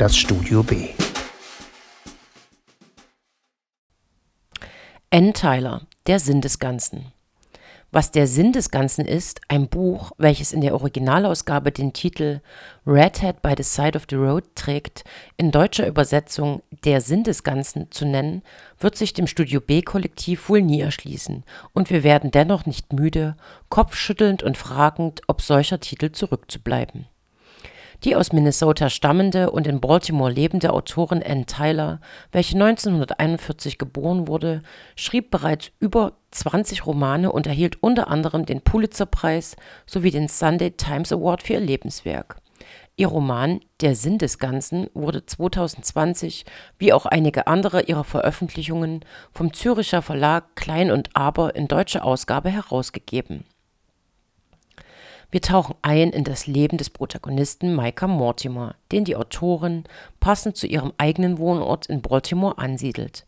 das Studio B. N. Tyler, der Sinn des Ganzen. Was der Sinn des Ganzen ist, ein Buch, welches in der Originalausgabe den Titel Red Hat by the Side of the Road trägt, in deutscher Übersetzung Der Sinn des Ganzen zu nennen, wird sich dem Studio B-Kollektiv wohl nie erschließen, und wir werden dennoch nicht müde, kopfschüttelnd und fragend ob solcher Titel zurückzubleiben die aus Minnesota stammende und in Baltimore lebende Autorin Ann Tyler, welche 1941 geboren wurde, schrieb bereits über 20 Romane und erhielt unter anderem den Pulitzerpreis sowie den Sunday Times Award für ihr Lebenswerk. Ihr Roman Der Sinn des Ganzen wurde 2020, wie auch einige andere ihrer Veröffentlichungen, vom Züricher Verlag Klein und Aber in deutscher Ausgabe herausgegeben wir tauchen ein in das Leben des Protagonisten Micah Mortimer, den die Autorin passend zu ihrem eigenen Wohnort in Baltimore ansiedelt.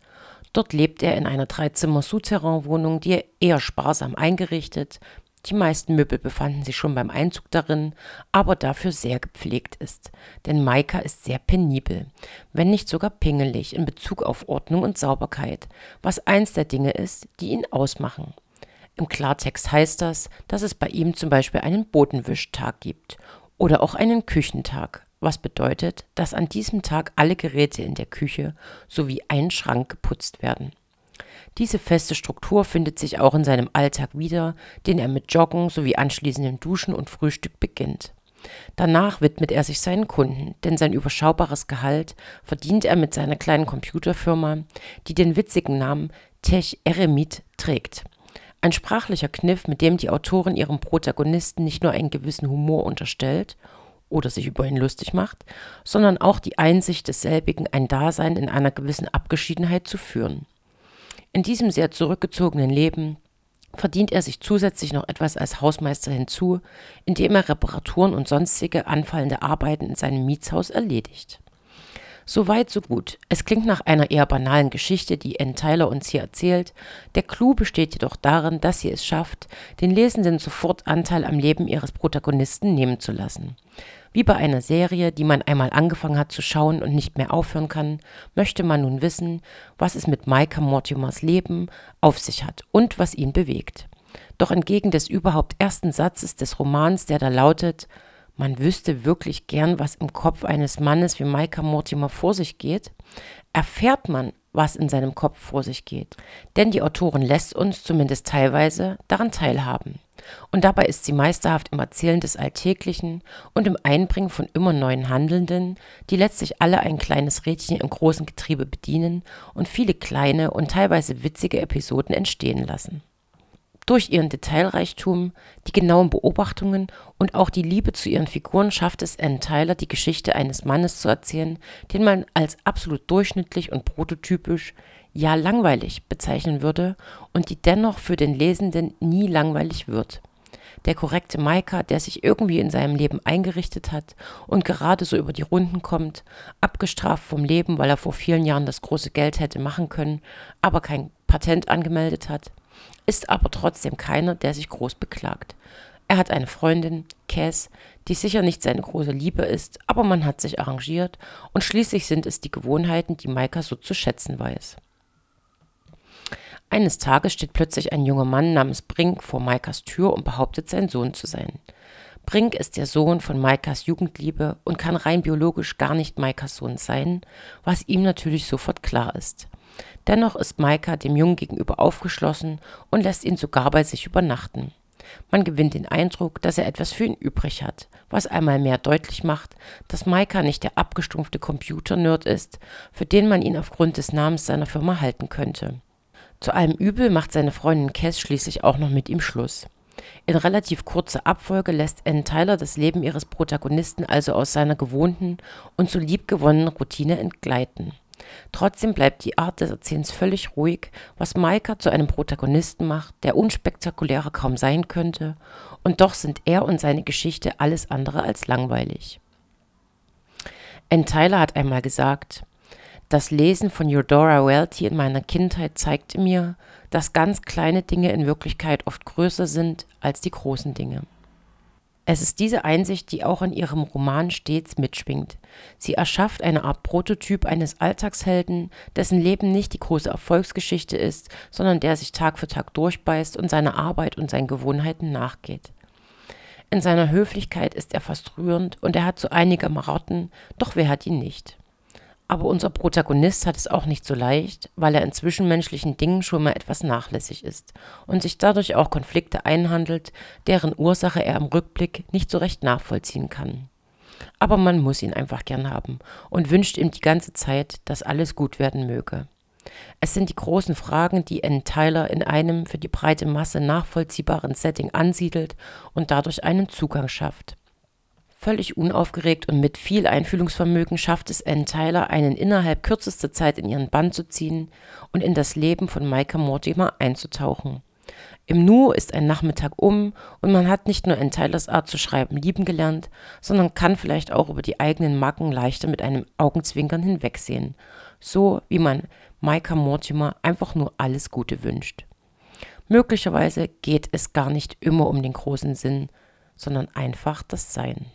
Dort lebt er in einer Dreizimmer-Souterrain-Wohnung, die eher sparsam eingerichtet, die meisten Möbel befanden sich schon beim Einzug darin, aber dafür sehr gepflegt ist. Denn Maika ist sehr penibel, wenn nicht sogar pingelig in Bezug auf Ordnung und Sauberkeit, was eins der Dinge ist, die ihn ausmachen. Im Klartext heißt das, dass es bei ihm zum Beispiel einen Bodenwischtag gibt oder auch einen Küchentag, was bedeutet, dass an diesem Tag alle Geräte in der Küche sowie ein Schrank geputzt werden. Diese feste Struktur findet sich auch in seinem Alltag wieder, den er mit Joggen sowie anschließendem Duschen und Frühstück beginnt. Danach widmet er sich seinen Kunden, denn sein überschaubares Gehalt verdient er mit seiner kleinen Computerfirma, die den witzigen Namen Tech Eremit trägt. Ein sprachlicher Kniff, mit dem die Autorin ihrem Protagonisten nicht nur einen gewissen Humor unterstellt oder sich über ihn lustig macht, sondern auch die Einsicht desselbigen, ein Dasein in einer gewissen Abgeschiedenheit zu führen. In diesem sehr zurückgezogenen Leben verdient er sich zusätzlich noch etwas als Hausmeister hinzu, indem er Reparaturen und sonstige anfallende Arbeiten in seinem Mietshaus erledigt. So weit, so gut. Es klingt nach einer eher banalen Geschichte, die Ann Tyler uns hier erzählt. Der Clou besteht jedoch darin, dass sie es schafft, den Lesenden sofort Anteil am Leben ihres Protagonisten nehmen zu lassen. Wie bei einer Serie, die man einmal angefangen hat zu schauen und nicht mehr aufhören kann, möchte man nun wissen, was es mit Micah Mortimers Leben auf sich hat und was ihn bewegt. Doch entgegen des überhaupt ersten Satzes des Romans, der da lautet, man wüsste wirklich gern, was im Kopf eines Mannes wie Micah Mortimer vor sich geht, erfährt man, was in seinem Kopf vor sich geht. Denn die Autorin lässt uns zumindest teilweise daran teilhaben. Und dabei ist sie meisterhaft im Erzählen des Alltäglichen und im Einbringen von immer neuen Handelnden, die letztlich alle ein kleines Rädchen im großen Getriebe bedienen und viele kleine und teilweise witzige Episoden entstehen lassen. Durch ihren Detailreichtum, die genauen Beobachtungen und auch die Liebe zu ihren Figuren schafft es Ann Tyler, die Geschichte eines Mannes zu erzählen, den man als absolut durchschnittlich und prototypisch, ja langweilig bezeichnen würde und die dennoch für den Lesenden nie langweilig wird. Der korrekte Maika, der sich irgendwie in seinem Leben eingerichtet hat und gerade so über die Runden kommt, abgestraft vom Leben, weil er vor vielen Jahren das große Geld hätte machen können, aber kein Patent angemeldet hat ist aber trotzdem keiner, der sich groß beklagt. Er hat eine Freundin, Cass, die sicher nicht seine große Liebe ist, aber man hat sich arrangiert und schließlich sind es die Gewohnheiten, die Maika so zu schätzen weiß. Eines Tages steht plötzlich ein junger Mann namens Brink vor Maikas Tür und behauptet, sein Sohn zu sein. Brink ist der Sohn von Maikas Jugendliebe und kann rein biologisch gar nicht Maikas Sohn sein, was ihm natürlich sofort klar ist. Dennoch ist Maika dem Jungen gegenüber aufgeschlossen und lässt ihn sogar bei sich übernachten. Man gewinnt den Eindruck, dass er etwas für ihn übrig hat, was einmal mehr deutlich macht, dass Maika nicht der abgestumpfte Computer-Nerd ist, für den man ihn aufgrund des Namens seiner Firma halten könnte. Zu allem Übel macht seine Freundin Cass schließlich auch noch mit ihm Schluss. In relativ kurzer Abfolge lässt Ann Tyler das Leben ihres Protagonisten also aus seiner gewohnten und so liebgewonnenen Routine entgleiten. Trotzdem bleibt die Art des Erzählens völlig ruhig, was Maika zu einem Protagonisten macht, der unspektakulärer kaum sein könnte, und doch sind er und seine Geschichte alles andere als langweilig. Ann Tyler hat einmal gesagt, das Lesen von Eudora Welty in meiner Kindheit zeigte mir, dass ganz kleine Dinge in Wirklichkeit oft größer sind als die großen Dinge. Es ist diese Einsicht, die auch in ihrem Roman stets mitschwingt. Sie erschafft eine Art Prototyp eines Alltagshelden, dessen Leben nicht die große Erfolgsgeschichte ist, sondern der sich Tag für Tag durchbeißt und seiner Arbeit und seinen Gewohnheiten nachgeht. In seiner Höflichkeit ist er fast rührend und er hat so einige Marotten, doch wer hat ihn nicht? Aber unser Protagonist hat es auch nicht so leicht, weil er in zwischenmenschlichen Dingen schon mal etwas nachlässig ist und sich dadurch auch Konflikte einhandelt, deren Ursache er im Rückblick nicht so recht nachvollziehen kann. Aber man muss ihn einfach gern haben und wünscht ihm die ganze Zeit, dass alles gut werden möge. Es sind die großen Fragen, die N. Tyler in einem für die breite Masse nachvollziehbaren Setting ansiedelt und dadurch einen Zugang schafft. Völlig unaufgeregt und mit viel Einfühlungsvermögen schafft es Ann Tyler, einen innerhalb kürzester Zeit in ihren Bann zu ziehen und in das Leben von Micah Mortimer einzutauchen. Im Nu ist ein Nachmittag um und man hat nicht nur Ann Tylers Art zu schreiben lieben gelernt, sondern kann vielleicht auch über die eigenen Macken leichter mit einem Augenzwinkern hinwegsehen. So wie man Micah Mortimer einfach nur alles Gute wünscht. Möglicherweise geht es gar nicht immer um den großen Sinn, sondern einfach das Sein.